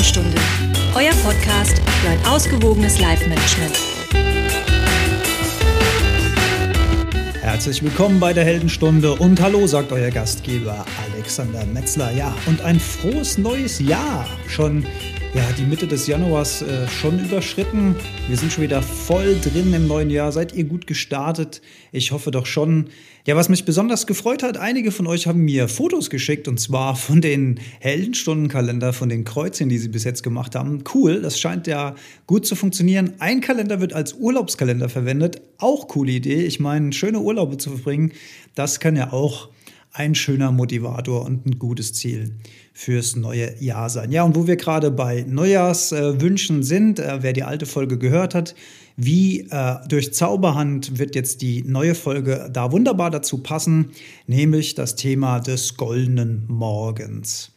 Heldenstunde, euer Podcast für ein ausgewogenes Life-Management. Herzlich willkommen bei der Heldenstunde und hallo, sagt euer Gastgeber Alexander Metzler. Ja, und ein frohes neues Jahr. Schon ja, die Mitte des Januars äh, schon überschritten. Wir sind schon wieder voll drin im neuen Jahr. Seid ihr gut gestartet? Ich hoffe doch schon. Ja, was mich besonders gefreut hat, einige von euch haben mir Fotos geschickt und zwar von den Heldenstundenkalender, von den Kreuzchen, die sie bis jetzt gemacht haben. Cool, das scheint ja gut zu funktionieren. Ein Kalender wird als Urlaubskalender verwendet. Auch coole Idee. Ich meine, schöne Urlaube zu verbringen, das kann ja auch ein schöner Motivator und ein gutes Ziel fürs neue Jahr sein. Ja, und wo wir gerade bei Neujahrswünschen sind, äh, wer die alte Folge gehört hat, wie äh, durch Zauberhand wird jetzt die neue Folge da wunderbar dazu passen, nämlich das Thema des goldenen Morgens.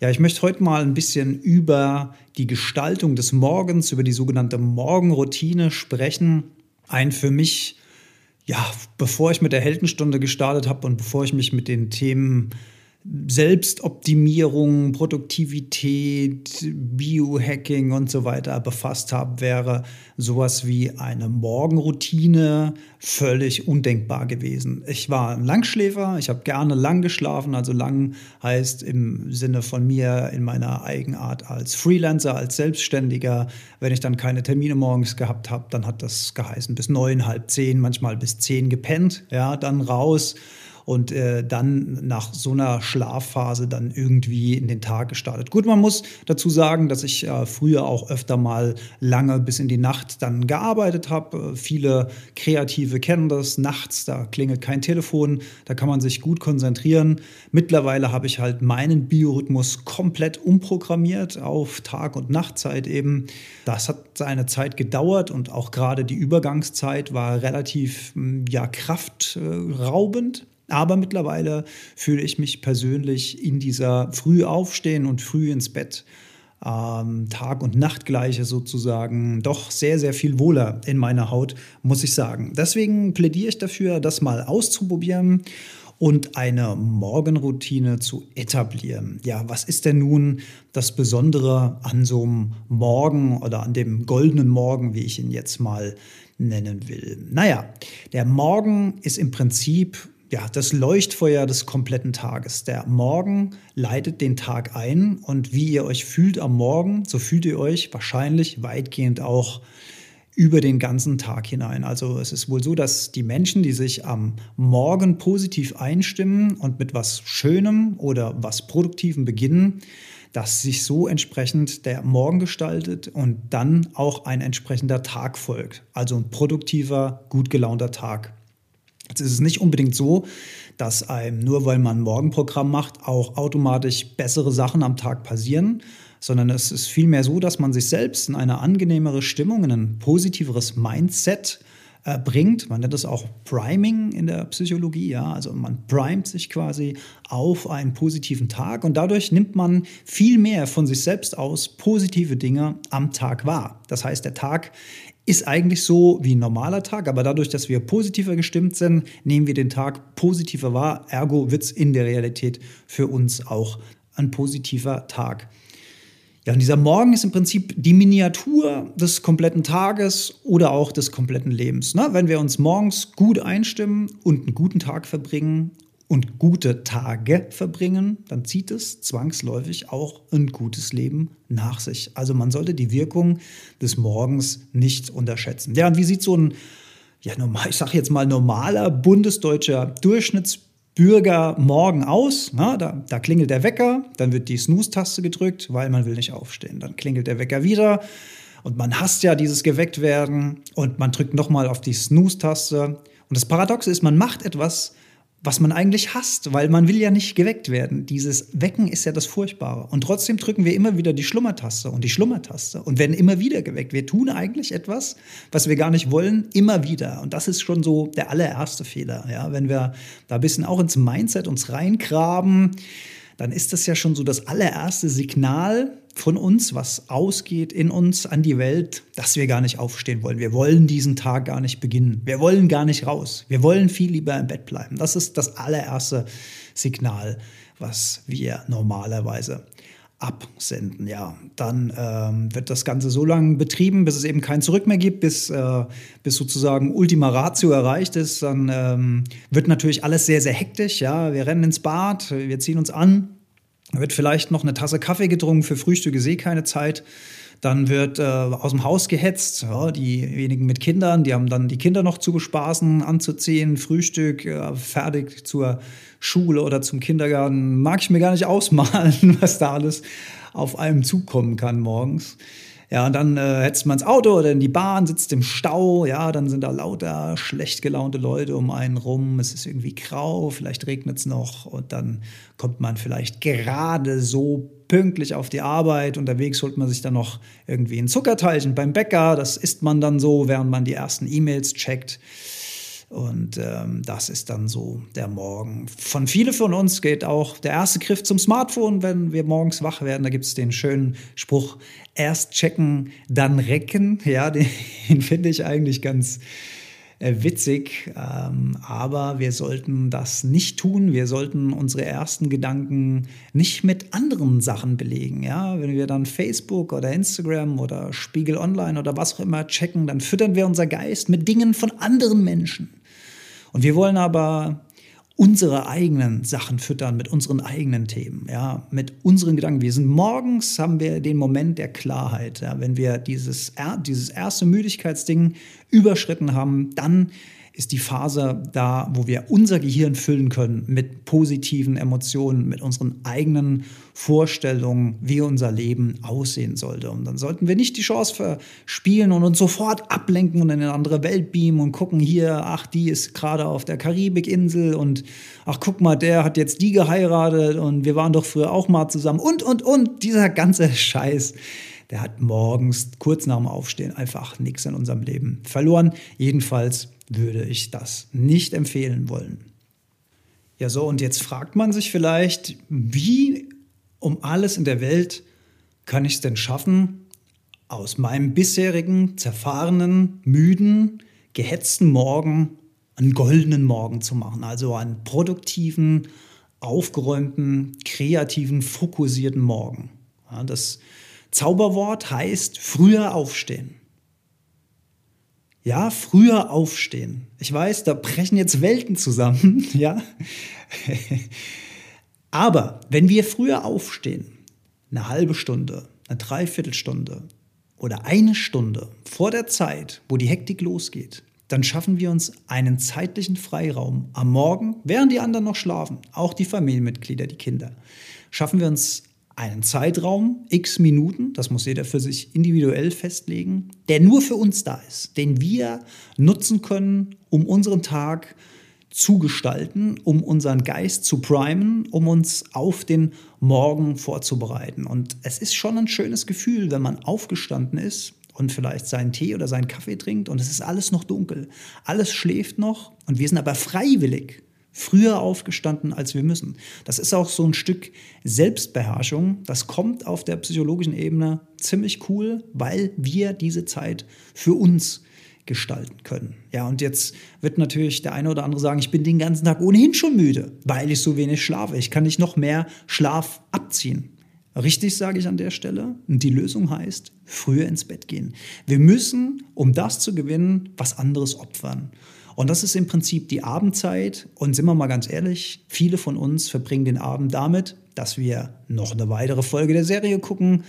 Ja, ich möchte heute mal ein bisschen über die Gestaltung des Morgens, über die sogenannte Morgenroutine sprechen. Ein für mich ja, bevor ich mit der Heldenstunde gestartet habe und bevor ich mich mit den Themen Selbstoptimierung, Produktivität, Biohacking und so weiter befasst habe, wäre sowas wie eine Morgenroutine völlig undenkbar gewesen. Ich war ein Langschläfer, ich habe gerne lang geschlafen, also lang heißt im Sinne von mir in meiner Eigenart als Freelancer, als Selbstständiger. Wenn ich dann keine Termine morgens gehabt habe, dann hat das geheißen bis neun, halb zehn, manchmal bis zehn gepennt, ja, dann raus und äh, dann nach so einer Schlafphase dann irgendwie in den Tag gestartet. Gut, man muss dazu sagen, dass ich äh, früher auch öfter mal lange bis in die Nacht dann gearbeitet habe. Äh, viele Kreative kennen das. Nachts, da klingelt kein Telefon, da kann man sich gut konzentrieren. Mittlerweile habe ich halt meinen Biorhythmus komplett umprogrammiert auf Tag- und Nachtzeit eben. Das hat seine Zeit gedauert und auch gerade die Übergangszeit war relativ hm, ja, kraftraubend. Aber mittlerweile fühle ich mich persönlich in dieser früh aufstehen und früh ins Bett ähm, Tag- und Nachtgleiche sozusagen doch sehr, sehr viel wohler in meiner Haut, muss ich sagen. Deswegen plädiere ich dafür, das mal auszuprobieren und eine Morgenroutine zu etablieren. Ja, was ist denn nun das Besondere an so einem Morgen oder an dem goldenen Morgen, wie ich ihn jetzt mal nennen will? Naja, der Morgen ist im Prinzip ja, das Leuchtfeuer des kompletten Tages. Der Morgen leitet den Tag ein und wie ihr euch fühlt am Morgen, so fühlt ihr euch wahrscheinlich weitgehend auch über den ganzen Tag hinein. Also es ist wohl so, dass die Menschen, die sich am Morgen positiv einstimmen und mit was Schönem oder was Produktivem beginnen, dass sich so entsprechend der Morgen gestaltet und dann auch ein entsprechender Tag folgt. Also ein produktiver, gut gelaunter Tag. Jetzt ist es nicht unbedingt so, dass einem nur weil man ein Morgenprogramm macht, auch automatisch bessere Sachen am Tag passieren, sondern es ist vielmehr so, dass man sich selbst in eine angenehmere Stimmung, in ein positiveres Mindset äh, bringt. Man nennt das auch Priming in der Psychologie, ja, also man primet sich quasi auf einen positiven Tag und dadurch nimmt man viel mehr von sich selbst aus positive Dinge am Tag wahr. Das heißt, der Tag ist eigentlich so wie ein normaler Tag, aber dadurch, dass wir positiver gestimmt sind, nehmen wir den Tag positiver wahr. Ergo wird es in der Realität für uns auch ein positiver Tag. Ja, und dieser Morgen ist im Prinzip die Miniatur des kompletten Tages oder auch des kompletten Lebens. Ne? Wenn wir uns morgens gut einstimmen und einen guten Tag verbringen und gute Tage verbringen, dann zieht es zwangsläufig auch ein gutes Leben nach sich. Also man sollte die Wirkung des Morgens nicht unterschätzen. Ja, und wie sieht so ein, ja, normal, ich sage jetzt mal normaler bundesdeutscher Durchschnittsbürger morgen aus? Na, da, da klingelt der Wecker, dann wird die Snooze-Taste gedrückt, weil man will nicht aufstehen. Dann klingelt der Wecker wieder. Und man hasst ja dieses geweckt werden und man drückt nochmal auf die Snooze-Taste. Und das Paradoxe ist, man macht etwas, was man eigentlich hasst, weil man will ja nicht geweckt werden. Dieses Wecken ist ja das Furchtbare. Und trotzdem drücken wir immer wieder die Schlummertaste und die Schlummertaste und werden immer wieder geweckt. Wir tun eigentlich etwas, was wir gar nicht wollen, immer wieder. Und das ist schon so der allererste Fehler. Ja, wenn wir da ein bisschen auch ins Mindset uns reingraben, dann ist das ja schon so das allererste Signal von uns, was ausgeht in uns an die Welt, dass wir gar nicht aufstehen wollen. Wir wollen diesen Tag gar nicht beginnen. Wir wollen gar nicht raus. Wir wollen viel lieber im Bett bleiben. Das ist das allererste Signal, was wir normalerweise absenden. Ja, dann ähm, wird das Ganze so lange betrieben, bis es eben kein Zurück mehr gibt, bis, äh, bis sozusagen Ultima Ratio erreicht ist. Dann ähm, wird natürlich alles sehr, sehr hektisch. Ja, wir rennen ins Bad, wir ziehen uns an. Wird vielleicht noch eine Tasse Kaffee getrunken, für Frühstück ist eh keine Zeit. Dann wird äh, aus dem Haus gehetzt. Ja, die wenigen mit Kindern, die haben dann die Kinder noch zu bespaßen, anzuziehen, Frühstück, äh, fertig zur Schule oder zum Kindergarten. Mag ich mir gar nicht ausmalen, was da alles auf einem zukommen kann morgens. Ja, und dann äh, hetzt man ins Auto oder in die Bahn, sitzt im Stau. Ja, dann sind da lauter schlecht gelaunte Leute um einen rum. Es ist irgendwie grau, vielleicht regnet es noch. Und dann kommt man vielleicht gerade so pünktlich auf die Arbeit. Unterwegs holt man sich dann noch irgendwie ein Zuckerteilchen beim Bäcker. Das isst man dann so, während man die ersten E-Mails checkt. Und ähm, das ist dann so der Morgen. Von vielen von uns geht auch der erste Griff zum Smartphone, wenn wir morgens wach werden. Da gibt es den schönen Spruch, erst checken, dann recken. Ja, den, den finde ich eigentlich ganz äh, witzig. Ähm, aber wir sollten das nicht tun. Wir sollten unsere ersten Gedanken nicht mit anderen Sachen belegen. Ja, wenn wir dann Facebook oder Instagram oder Spiegel Online oder was auch immer checken, dann füttern wir unser Geist mit Dingen von anderen Menschen. Und wir wollen aber unsere eigenen Sachen füttern mit unseren eigenen Themen, ja, mit unseren Gedanken. Wir sind morgens, haben wir den Moment der Klarheit. Ja, wenn wir dieses, dieses erste Müdigkeitsding überschritten haben, dann ist die Phase da, wo wir unser Gehirn füllen können mit positiven Emotionen, mit unseren eigenen Vorstellungen, wie unser Leben aussehen sollte. Und dann sollten wir nicht die Chance verspielen und uns sofort ablenken und in eine andere Welt beamen und gucken hier, ach, die ist gerade auf der Karibikinsel und ach, guck mal, der hat jetzt die geheiratet und wir waren doch früher auch mal zusammen und, und, und, dieser ganze Scheiß der hat morgens kurz nach dem Aufstehen einfach nichts in unserem Leben verloren. Jedenfalls würde ich das nicht empfehlen wollen. Ja, so, und jetzt fragt man sich vielleicht, wie um alles in der Welt kann ich es denn schaffen, aus meinem bisherigen, zerfahrenen, müden, gehetzten Morgen einen goldenen Morgen zu machen, also einen produktiven, aufgeräumten, kreativen, fokussierten Morgen. Ja, das Zauberwort heißt früher aufstehen. Ja, früher aufstehen. Ich weiß, da brechen jetzt Welten zusammen, ja. Aber wenn wir früher aufstehen, eine halbe Stunde, eine Dreiviertelstunde oder eine Stunde vor der Zeit, wo die Hektik losgeht, dann schaffen wir uns einen zeitlichen Freiraum am Morgen, während die anderen noch schlafen, auch die Familienmitglieder, die Kinder, schaffen wir uns einen Zeitraum, x Minuten, das muss jeder für sich individuell festlegen, der nur für uns da ist, den wir nutzen können, um unseren Tag zu gestalten, um unseren Geist zu primen, um uns auf den Morgen vorzubereiten. Und es ist schon ein schönes Gefühl, wenn man aufgestanden ist und vielleicht seinen Tee oder seinen Kaffee trinkt und es ist alles noch dunkel. Alles schläft noch und wir sind aber freiwillig früher aufgestanden, als wir müssen. Das ist auch so ein Stück Selbstbeherrschung. Das kommt auf der psychologischen Ebene ziemlich cool, weil wir diese Zeit für uns gestalten können. Ja, und jetzt wird natürlich der eine oder andere sagen, ich bin den ganzen Tag ohnehin schon müde, weil ich so wenig schlafe. Ich kann nicht noch mehr Schlaf abziehen. Richtig sage ich an der Stelle. Und die Lösung heißt, früher ins Bett gehen. Wir müssen, um das zu gewinnen, was anderes opfern. Und das ist im Prinzip die Abendzeit. Und sind wir mal ganz ehrlich, viele von uns verbringen den Abend damit, dass wir noch eine weitere Folge der Serie gucken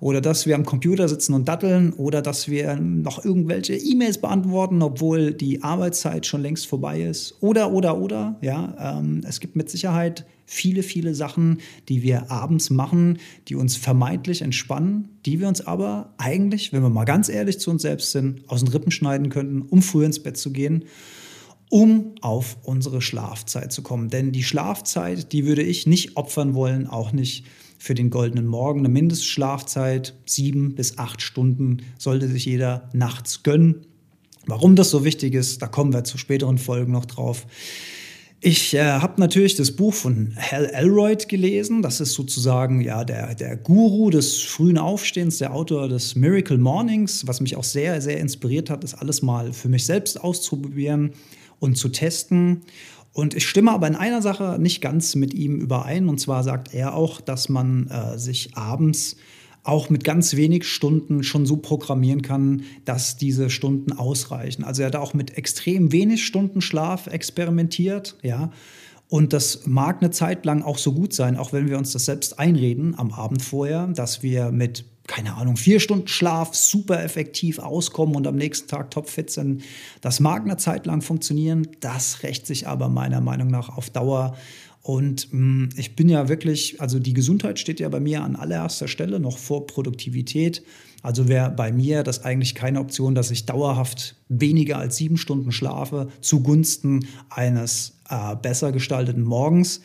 oder dass wir am Computer sitzen und datteln oder dass wir noch irgendwelche E-Mails beantworten, obwohl die Arbeitszeit schon längst vorbei ist. Oder, oder, oder. Ja, ähm, es gibt mit Sicherheit viele, viele Sachen, die wir abends machen, die uns vermeintlich entspannen, die wir uns aber eigentlich, wenn wir mal ganz ehrlich zu uns selbst sind, aus den Rippen schneiden könnten, um früh ins Bett zu gehen um auf unsere Schlafzeit zu kommen. Denn die Schlafzeit, die würde ich nicht opfern wollen, auch nicht für den goldenen Morgen. Eine Mindestschlafzeit, sieben bis acht Stunden, sollte sich jeder nachts gönnen. Warum das so wichtig ist, da kommen wir zu späteren Folgen noch drauf. Ich äh, habe natürlich das Buch von Hal Elroyd gelesen. Das ist sozusagen ja der, der Guru des frühen Aufstehens, der Autor des Miracle Mornings, was mich auch sehr, sehr inspiriert hat, das alles mal für mich selbst auszuprobieren und zu testen. Und ich stimme aber in einer Sache nicht ganz mit ihm überein. Und zwar sagt er auch, dass man äh, sich abends auch mit ganz wenig Stunden schon so programmieren kann, dass diese Stunden ausreichen. Also er hat auch mit extrem wenig Stunden Schlaf experimentiert, ja. Und das mag eine Zeit lang auch so gut sein, auch wenn wir uns das selbst einreden am Abend vorher, dass wir mit, keine Ahnung, vier Stunden Schlaf super effektiv auskommen und am nächsten Tag topfit sind. Das mag eine Zeit lang funktionieren, das rächt sich aber meiner Meinung nach auf Dauer und mh, hm, ich bin ja wirklich, also die Gesundheit steht ja bei mir an allererster Stelle, noch vor Produktivität. Also wäre bei mir das eigentlich keine Option, dass ich dauerhaft weniger als sieben Stunden schlafe zugunsten eines äh, besser gestalteten Morgens.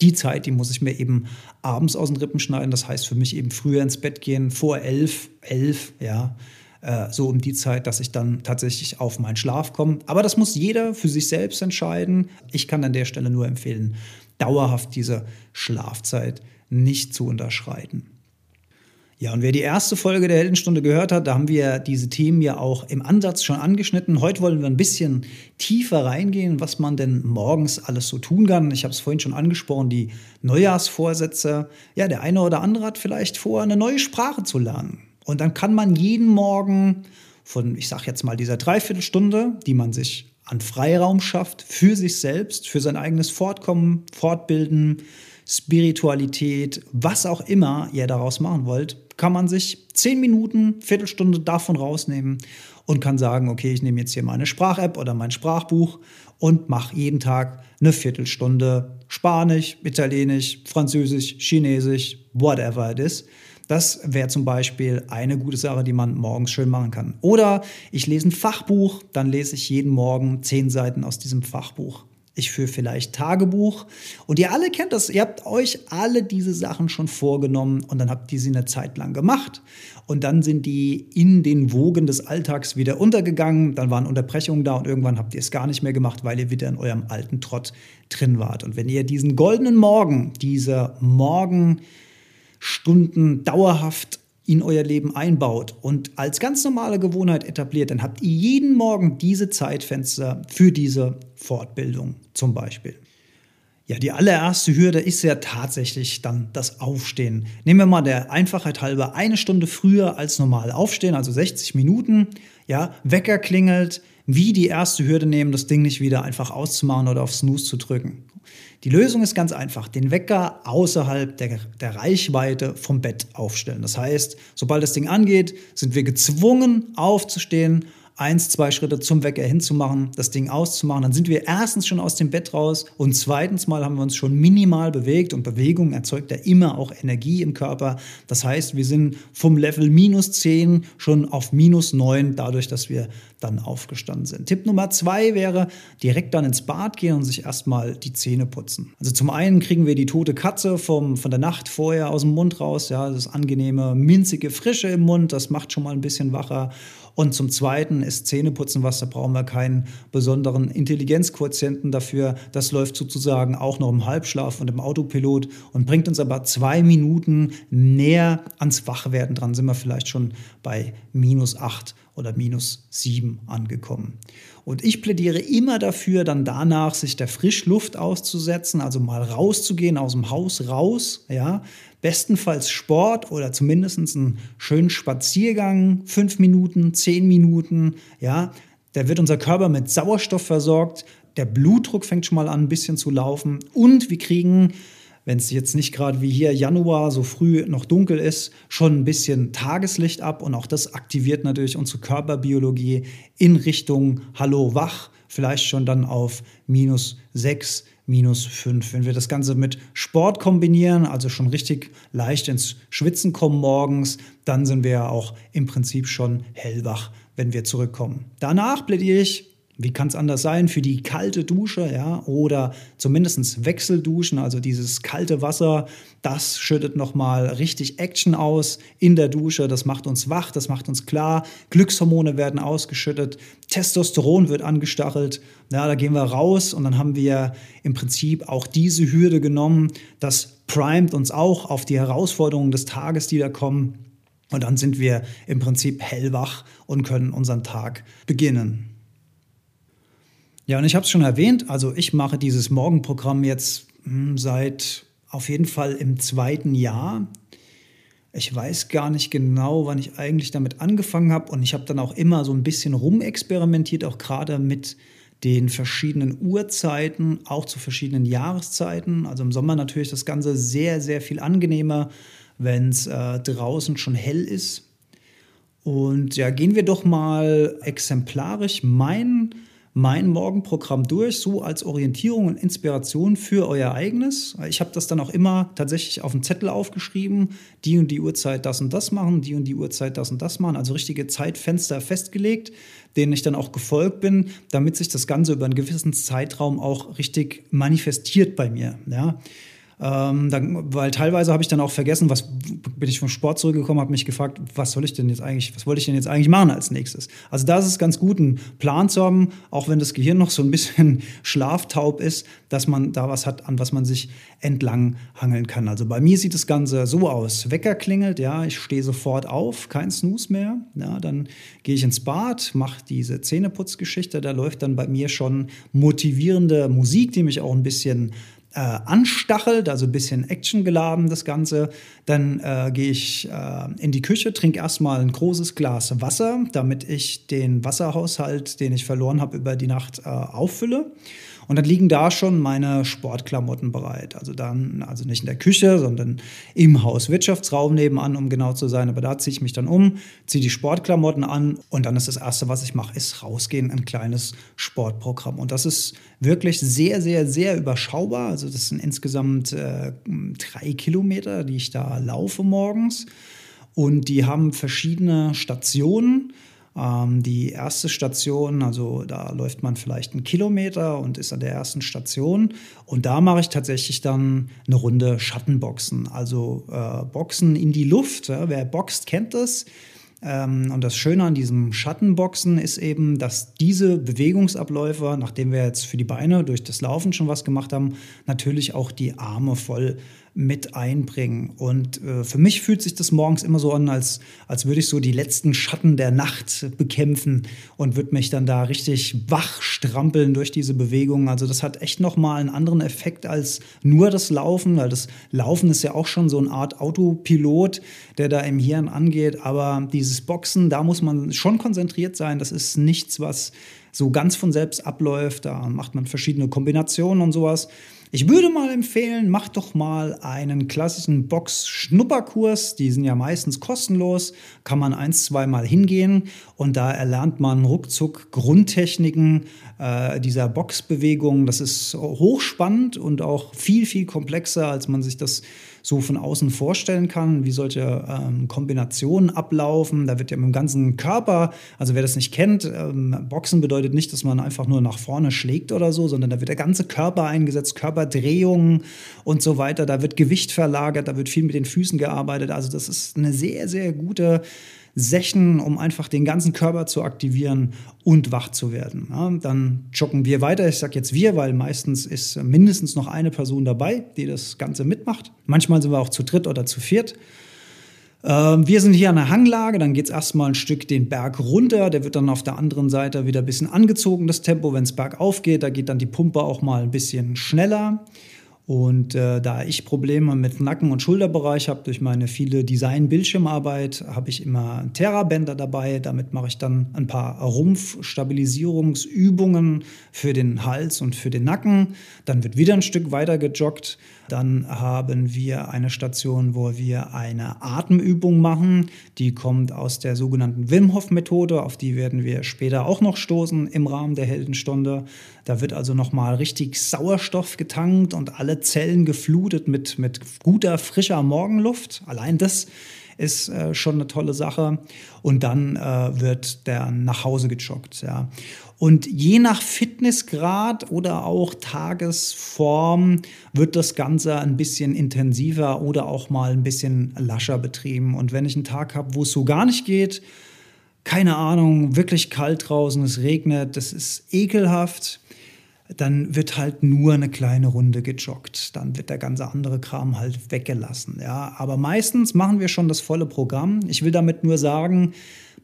Die Zeit, die muss ich mir eben abends aus den Rippen schneiden. Das heißt für mich eben früher ins Bett gehen, vor elf, elf, ja äh, so um die Zeit, dass ich dann tatsächlich auf meinen Schlaf komme. Aber das muss jeder für sich selbst entscheiden. Ich kann an der Stelle nur empfehlen, dauerhaft diese Schlafzeit nicht zu unterschreiten. Ja, und wer die erste Folge der Heldenstunde gehört hat, da haben wir diese Themen ja auch im Ansatz schon angeschnitten. Heute wollen wir ein bisschen tiefer reingehen, was man denn morgens alles so tun kann. Ich habe es vorhin schon angesprochen, die Neujahrsvorsätze. Ja, der eine oder andere hat vielleicht vor, eine neue Sprache zu lernen. Und dann kann man jeden Morgen von, ich sage jetzt mal, dieser Dreiviertelstunde, die man sich an Freiraum schafft für sich selbst, für sein eigenes Fortkommen, Fortbilden, Spiritualität, was auch immer ihr daraus machen wollt, kann man sich zehn Minuten, Viertelstunde davon rausnehmen und kann sagen, okay, ich nehme jetzt hier meine Sprach-App oder mein Sprachbuch und mache jeden Tag eine Viertelstunde Spanisch, Italienisch, Französisch, Chinesisch, whatever it is. Das wäre zum Beispiel eine gute Sache, die man morgens schön machen kann. Oder ich lese ein Fachbuch, dann lese ich jeden Morgen zehn Seiten aus diesem Fachbuch. Ich führe vielleicht Tagebuch. Und ihr alle kennt das. Ihr habt euch alle diese Sachen schon vorgenommen und dann habt ihr sie eine Zeit lang gemacht. Und dann sind die in den Wogen des Alltags wieder untergegangen. Dann waren Unterbrechungen da und irgendwann habt ihr es gar nicht mehr gemacht, weil ihr wieder in eurem alten Trott drin wart. Und wenn ihr diesen goldenen Morgen, dieser Morgen, Stunden dauerhaft in euer Leben einbaut und als ganz normale Gewohnheit etabliert, dann habt ihr jeden Morgen diese Zeitfenster für diese Fortbildung zum Beispiel. Ja, die allererste Hürde ist ja tatsächlich dann das Aufstehen. Nehmen wir mal der Einfachheit halber eine Stunde früher als normal aufstehen, also 60 Minuten. Ja, Wecker klingelt, wie die erste Hürde nehmen, das Ding nicht wieder einfach auszumachen oder auf Snooze zu drücken. Die Lösung ist ganz einfach. Den Wecker außerhalb der, der Reichweite vom Bett aufstellen. Das heißt, sobald das Ding angeht, sind wir gezwungen aufzustehen eins, zwei Schritte zum Wecker hinzumachen, das Ding auszumachen, dann sind wir erstens schon aus dem Bett raus und zweitens mal haben wir uns schon minimal bewegt und Bewegung erzeugt ja immer auch Energie im Körper. Das heißt, wir sind vom Level minus 10 schon auf minus 9 dadurch, dass wir dann aufgestanden sind. Tipp Nummer zwei wäre, direkt dann ins Bad gehen und sich erstmal die Zähne putzen. Also zum einen kriegen wir die tote Katze vom, von der Nacht vorher aus dem Mund raus, ja, das angenehme, minzige Frische im Mund, das macht schon mal ein bisschen wacher. Und zum Zweiten ist Zähneputzen was, da brauchen wir keinen besonderen Intelligenzquotienten dafür. Das läuft sozusagen auch noch im Halbschlaf und im Autopilot und bringt uns aber zwei Minuten näher ans Wachwerden dran. Sind wir vielleicht schon bei minus acht oder minus sieben angekommen. Und ich plädiere immer dafür, dann danach sich der Frischluft auszusetzen, also mal rauszugehen, aus dem Haus raus, ja, bestenfalls Sport oder zumindest einen schönen Spaziergang, fünf Minuten, zehn Minuten, ja, da wird unser Körper mit Sauerstoff versorgt, der Blutdruck fängt schon mal an, ein bisschen zu laufen. Und wir kriegen wenn es jetzt nicht gerade wie hier Januar so früh noch dunkel ist, schon ein bisschen Tageslicht ab und auch das aktiviert natürlich unsere Körperbiologie in Richtung Hallo wach, vielleicht schon dann auf minus 6, minus 5. Wenn wir das Ganze mit Sport kombinieren, also schon richtig leicht ins Schwitzen kommen morgens, dann sind wir auch im Prinzip schon hellwach, wenn wir zurückkommen. Danach plädiere ich wie kann es anders sein, für die kalte Dusche, ja, oder zumindest Wechselduschen, also dieses kalte Wasser, das schüttet nochmal richtig Action aus in der Dusche, das macht uns wach, das macht uns klar, Glückshormone werden ausgeschüttet, Testosteron wird angestachelt, ja, da gehen wir raus und dann haben wir im Prinzip auch diese Hürde genommen, das primet uns auch auf die Herausforderungen des Tages, die da kommen. Und dann sind wir im Prinzip hellwach und können unseren Tag beginnen. Ja, und ich habe es schon erwähnt, also ich mache dieses Morgenprogramm jetzt hm, seit auf jeden Fall im zweiten Jahr. Ich weiß gar nicht genau, wann ich eigentlich damit angefangen habe. Und ich habe dann auch immer so ein bisschen rumexperimentiert, auch gerade mit den verschiedenen Uhrzeiten, auch zu verschiedenen Jahreszeiten. Also im Sommer natürlich das Ganze sehr, sehr viel angenehmer, wenn es äh, draußen schon hell ist. Und ja, gehen wir doch mal exemplarisch mein mein Morgenprogramm durch, so als Orientierung und Inspiration für euer eigenes. Ich habe das dann auch immer tatsächlich auf dem Zettel aufgeschrieben, die und die Uhrzeit das und das machen, die und die Uhrzeit das und das machen, also richtige Zeitfenster festgelegt, denen ich dann auch gefolgt bin, damit sich das Ganze über einen gewissen Zeitraum auch richtig manifestiert bei mir. Ja. Ähm, dann, weil teilweise habe ich dann auch vergessen, was bin ich vom Sport zurückgekommen, habe mich gefragt, was soll ich denn jetzt eigentlich, was wollte ich denn jetzt eigentlich machen als nächstes? Also da ist es ganz gut, einen Plan zu haben, auch wenn das Gehirn noch so ein bisschen schlaftaub ist, dass man da was hat, an was man sich entlang hangeln kann. Also bei mir sieht das Ganze so aus. Wecker klingelt, ja, ich stehe sofort auf, kein Snooze mehr. Ja, dann gehe ich ins Bad, mache diese Zähneputzgeschichte, da läuft dann bei mir schon motivierende Musik, die mich auch ein bisschen äh, anstachelt, also ein bisschen actiongeladen das Ganze. Dann äh, gehe ich äh, in die Küche, trinke erstmal ein großes Glas Wasser, damit ich den Wasserhaushalt, den ich verloren habe über die Nacht, äh, auffülle. Und dann liegen da schon meine Sportklamotten bereit. Also dann, also nicht in der Küche, sondern im Hauswirtschaftsraum nebenan, um genau zu sein. Aber da ziehe ich mich dann um, ziehe die Sportklamotten an und dann ist das Erste, was ich mache, ist rausgehen, ein kleines Sportprogramm. Und das ist wirklich sehr, sehr, sehr überschaubar. Also das sind insgesamt äh, drei Kilometer, die ich da laufe morgens. Und die haben verschiedene Stationen. Ähm, die erste Station, also da läuft man vielleicht einen Kilometer und ist an der ersten Station. Und da mache ich tatsächlich dann eine Runde Schattenboxen, also äh, Boxen in die Luft. Ja, wer boxt, kennt das. Ähm, und das Schöne an diesem Schattenboxen ist eben, dass diese Bewegungsabläufe, nachdem wir jetzt für die Beine durch das Laufen schon was gemacht haben, natürlich auch die Arme voll mit einbringen. Und äh, für mich fühlt sich das morgens immer so an, als, als würde ich so die letzten Schatten der Nacht bekämpfen und würde mich dann da richtig wach strampeln durch diese Bewegungen. Also das hat echt nochmal einen anderen Effekt als nur das Laufen, weil das Laufen ist ja auch schon so eine Art Autopilot, der da im Hirn angeht. Aber dieses Boxen, da muss man schon konzentriert sein. Das ist nichts, was so ganz von selbst abläuft. Da macht man verschiedene Kombinationen und sowas. Ich würde mal empfehlen, macht doch mal einen klassischen Box-Schnupperkurs. Die sind ja meistens kostenlos. Kann man eins, zweimal hingehen und da erlernt man ruckzuck Grundtechniken äh, dieser Boxbewegung. Das ist hochspannend und auch viel, viel komplexer, als man sich das so von außen vorstellen kann, wie solche ähm, Kombinationen ablaufen. Da wird ja mit dem ganzen Körper, also wer das nicht kennt, ähm, Boxen bedeutet nicht, dass man einfach nur nach vorne schlägt oder so, sondern da wird der ganze Körper eingesetzt, Körperdrehungen und so weiter. Da wird Gewicht verlagert, da wird viel mit den Füßen gearbeitet. Also das ist eine sehr, sehr gute Session, um einfach den ganzen Körper zu aktivieren und wach zu werden. Ja, dann joggen wir weiter. Ich sage jetzt wir, weil meistens ist mindestens noch eine Person dabei, die das Ganze mitmacht. Manchmal sind wir auch zu dritt oder zu viert. Ähm, wir sind hier an der Hanglage, dann geht es erstmal ein Stück den Berg runter, der wird dann auf der anderen Seite wieder ein bisschen angezogen, das Tempo, wenn es bergauf geht, da geht dann die Pumpe auch mal ein bisschen schneller. Und äh, da ich Probleme mit Nacken- und Schulterbereich habe durch meine viele Design-Bildschirmarbeit, habe ich immer Terra-Bänder dabei. Damit mache ich dann ein paar Rumpfstabilisierungsübungen für den Hals und für den Nacken. Dann wird wieder ein Stück weiter gejoggt. Dann haben wir eine Station, wo wir eine Atemübung machen. Die kommt aus der sogenannten Wim Hof Methode. Auf die werden wir später auch noch stoßen im Rahmen der Heldenstunde. Da wird also nochmal richtig Sauerstoff getankt und alle Zellen geflutet mit, mit guter, frischer Morgenluft. Allein das ist äh, schon eine tolle Sache. Und dann äh, wird der nach Hause gejoggt. Ja. Und je nach Fitnessgrad oder auch Tagesform wird das Ganze ein bisschen intensiver oder auch mal ein bisschen lascher betrieben. Und wenn ich einen Tag habe, wo es so gar nicht geht, keine Ahnung, wirklich kalt draußen, es regnet, das ist ekelhaft, dann wird halt nur eine kleine Runde gejoggt. Dann wird der ganze andere Kram halt weggelassen. Ja, aber meistens machen wir schon das volle Programm. Ich will damit nur sagen,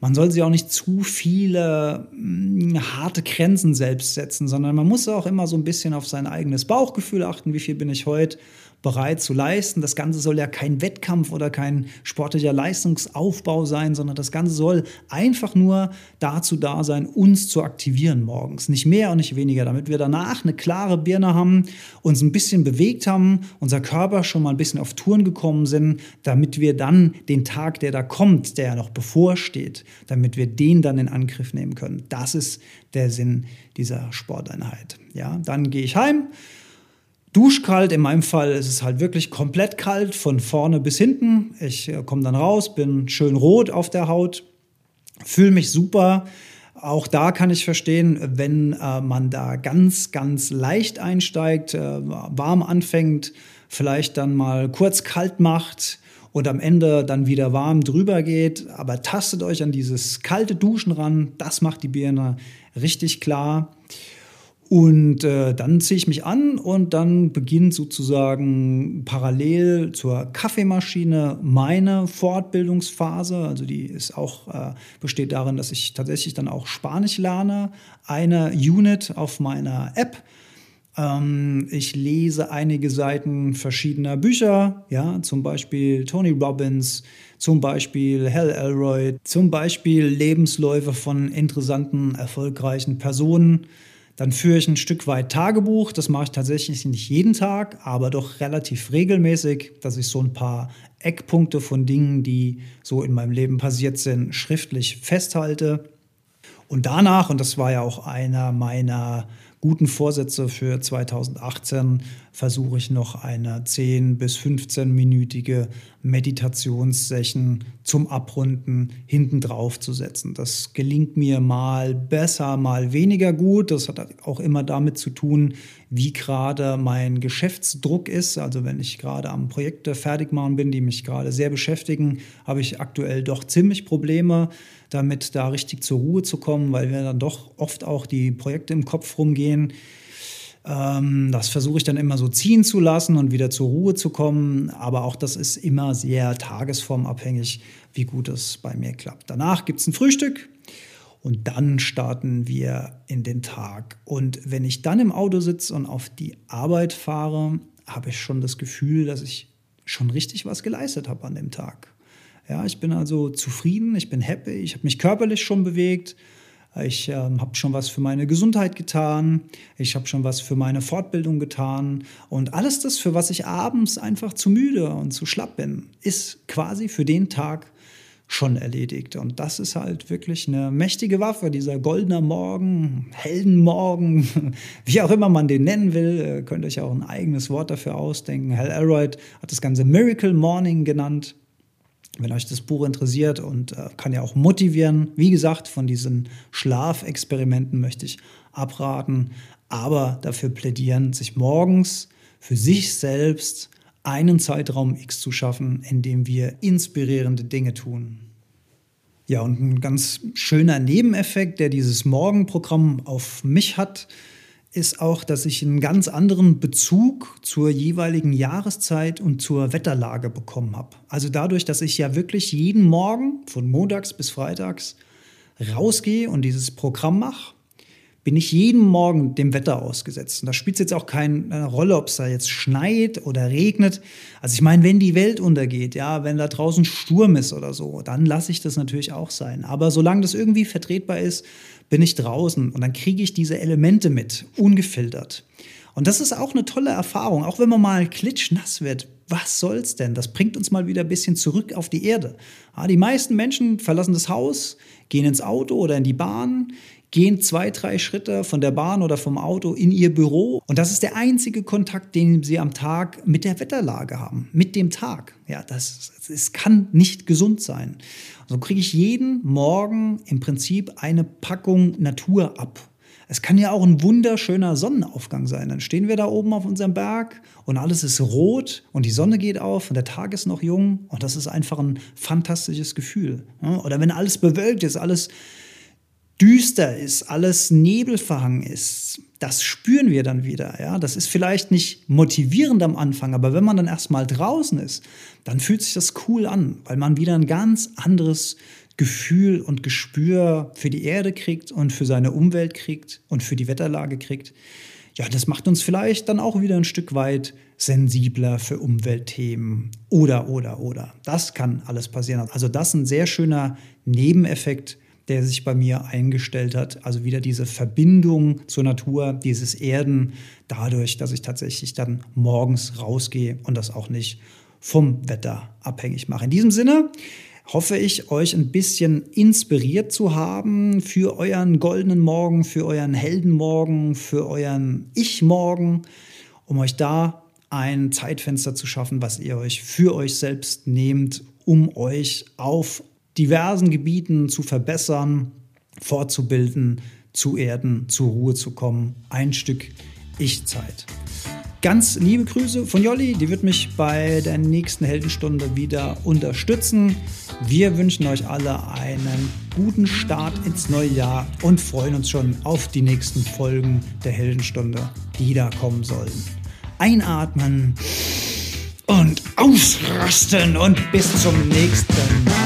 man soll sich auch nicht zu viele mh, hm, harte Grenzen selbst setzen, sondern man muss auch immer so ein bisschen auf sein eigenes Bauchgefühl achten, wie viel bin ich heute bereit zu leisten. Das Ganze soll ja kein Wettkampf oder kein sportlicher Leistungsaufbau sein, sondern das Ganze soll einfach nur dazu da sein, uns zu aktivieren morgens. Nicht mehr und nicht weniger, damit wir danach eine klare Birne haben, uns ein bisschen bewegt haben, unser Körper schon mal ein bisschen auf Touren gekommen sind, damit wir dann den Tag, der da kommt, der ja noch bevorsteht, damit wir den dann in Angriff nehmen können. Das ist der Sinn dieser Sporteinheit. Ja, dann gehe ich heim duschkalt. In meinem Fall ist es halt wirklich komplett kalt, von vorne bis hinten. Ich äh, komme dann raus, bin schön rot auf der Haut, fühle mich super. Auch da kann ich verstehen, wenn äh, man da ganz, ganz leicht einsteigt, äh, warm anfängt, vielleicht dann mal kurz kalt macht und am Ende dann wieder warm drüber geht. Aber tastet euch an dieses kalte Duschen ran. Das macht die Birne richtig klar. Und äh, dann ziehe ich mich an und dann beginnt sozusagen parallel zur Kaffeemaschine meine Fortbildungsphase. Also die ist auch, äh, besteht darin, dass ich tatsächlich dann auch Spanisch lerne, eine Unit auf meiner App. Ähm, ich lese einige Seiten verschiedener Bücher, ja, zum Beispiel Tony Robbins, zum Beispiel Hal Elroy, zum Beispiel Lebensläufe von interessanten, erfolgreichen Personen. Dann führe ich ein Stück weit Tagebuch. Das mache ich tatsächlich nicht jeden Tag, aber doch relativ regelmäßig, dass ich so ein paar Eckpunkte von Dingen, die so in meinem Leben passiert sind, schriftlich festhalte. Und danach, und das war ja auch einer meiner guten Vorsätze für 2018 versuche ich noch eine 10 bis 15-minütige Meditationssession zum Abrunden hinten drauf zu setzen. Das gelingt mir mal besser, mal weniger gut. Das hat auch immer damit zu tun, wie gerade mein Geschäftsdruck ist. Also wenn ich gerade am Projekte fertig machen bin, die mich gerade sehr beschäftigen, habe ich aktuell doch ziemlich Probleme damit, da richtig zur Ruhe zu kommen, weil wir dann doch oft auch die Projekte im Kopf rumgehen ähm, das versuche ich dann immer so ziehen zu lassen und wieder zur Ruhe zu kommen. Aber auch das ist immer sehr tagesformabhängig, wie gut es bei mir klappt. Danach gibt es ein Frühstück und dann starten wir in den Tag. Und wenn ich dann im Auto sitze und auf die Arbeit fahre, habe ich schon das Gefühl, dass ich schon richtig was geleistet habe an dem Tag. Ja, ich bin also zufrieden, ich bin happy, ich habe mich körperlich schon bewegt ich ähm, habe schon was für meine Gesundheit getan. Ich habe schon was für meine Fortbildung getan. Und alles das, für was ich abends einfach zu müde und zu schlapp bin, ist quasi für den Tag schon erledigt. Und das ist halt wirklich eine mächtige Waffe, dieser goldene Morgen, Heldenmorgen, wie auch immer man den nennen will. Ihr könnt euch auch ein eigenes Wort dafür ausdenken. Hal Elroyd hat das Ganze Miracle Morning genannt wenn euch das Buch interessiert und äh, kann ja auch motivieren. Wie gesagt, von diesen Schlafexperimenten möchte ich abraten, aber dafür plädieren, sich morgens für sich selbst einen Zeitraum X zu schaffen, in dem wir inspirierende Dinge tun. Ja, und ein ganz schöner Nebeneffekt, der dieses Morgenprogramm auf mich hat, ist auch, dass ich einen ganz anderen Bezug zur jeweiligen Jahreszeit und zur Wetterlage bekommen habe. Also dadurch, dass ich ja wirklich jeden Morgen von montags bis freitags rausgehe und dieses Programm mache, bin ich jeden Morgen dem Wetter ausgesetzt. Und da spielt es jetzt auch keine Rolle, ob es da jetzt schneit oder regnet. Also ich meine, wenn die Welt untergeht, ja, wenn da draußen Sturm ist oder so, dann lasse ich das natürlich auch sein. Aber solange das irgendwie vertretbar ist, bin ich draußen und dann kriege ich diese Elemente mit, ungefiltert. Und das ist auch eine tolle Erfahrung, auch wenn man mal klitschnass wird. Was soll's denn? Das bringt uns mal wieder ein bisschen zurück auf die Erde. Ja, die meisten Menschen verlassen das Haus, gehen ins Auto oder in die Bahn, gehen zwei, drei Schritte von der Bahn oder vom Auto in ihr Büro. Und das ist der einzige Kontakt, den sie am Tag mit der Wetterlage haben, mit dem Tag. Ja, das, das kann nicht gesund sein. So kriege ich jeden Morgen im Prinzip eine Packung Natur ab. Es kann ja auch ein wunderschöner Sonnenaufgang sein. Dann stehen wir da oben auf unserem Berg und alles ist rot und die Sonne geht auf und der Tag ist noch jung und das ist einfach ein fantastisches Gefühl. Oder wenn alles bewölkt ist, alles düster ist, alles nebelverhangen ist, das spüren wir dann wieder. Ja, das ist vielleicht nicht motivierend am Anfang, aber wenn man dann erstmal draußen ist, dann fühlt sich das cool an, weil man wieder ein ganz anderes Gefühl und Gespür für die Erde kriegt und für seine Umwelt kriegt und für die Wetterlage kriegt. Ja, das macht uns vielleicht dann auch wieder ein Stück weit sensibler für Umweltthemen oder, oder, oder. Das kann alles passieren. Also das ist ein sehr schöner Nebeneffekt, der sich bei mir eingestellt hat. Also wieder diese Verbindung zur Natur, dieses Erden, dadurch, dass ich tatsächlich dann morgens rausgehe und das auch nicht vom Wetter abhängig mache. In diesem Sinne hoffe ich, euch ein bisschen inspiriert zu haben für euren goldenen Morgen, für euren Heldenmorgen, für euren Ich-Morgen, um euch da ein Zeitfenster zu schaffen, was ihr euch für euch selbst nehmt, um euch auf diversen Gebieten zu verbessern, fortzubilden, zu erden, zur Ruhe zu kommen. Ein Stück Ich-Zeit. Ganz liebe Grüße von Jolli, die wird mich bei der nächsten Heldenstunde wieder unterstützen. Wir wünschen euch alle einen guten Start ins neue Jahr und freuen uns schon auf die nächsten Folgen der Heldenstunde, die da kommen sollen. Einatmen und ausrasten und bis zum nächsten Mal.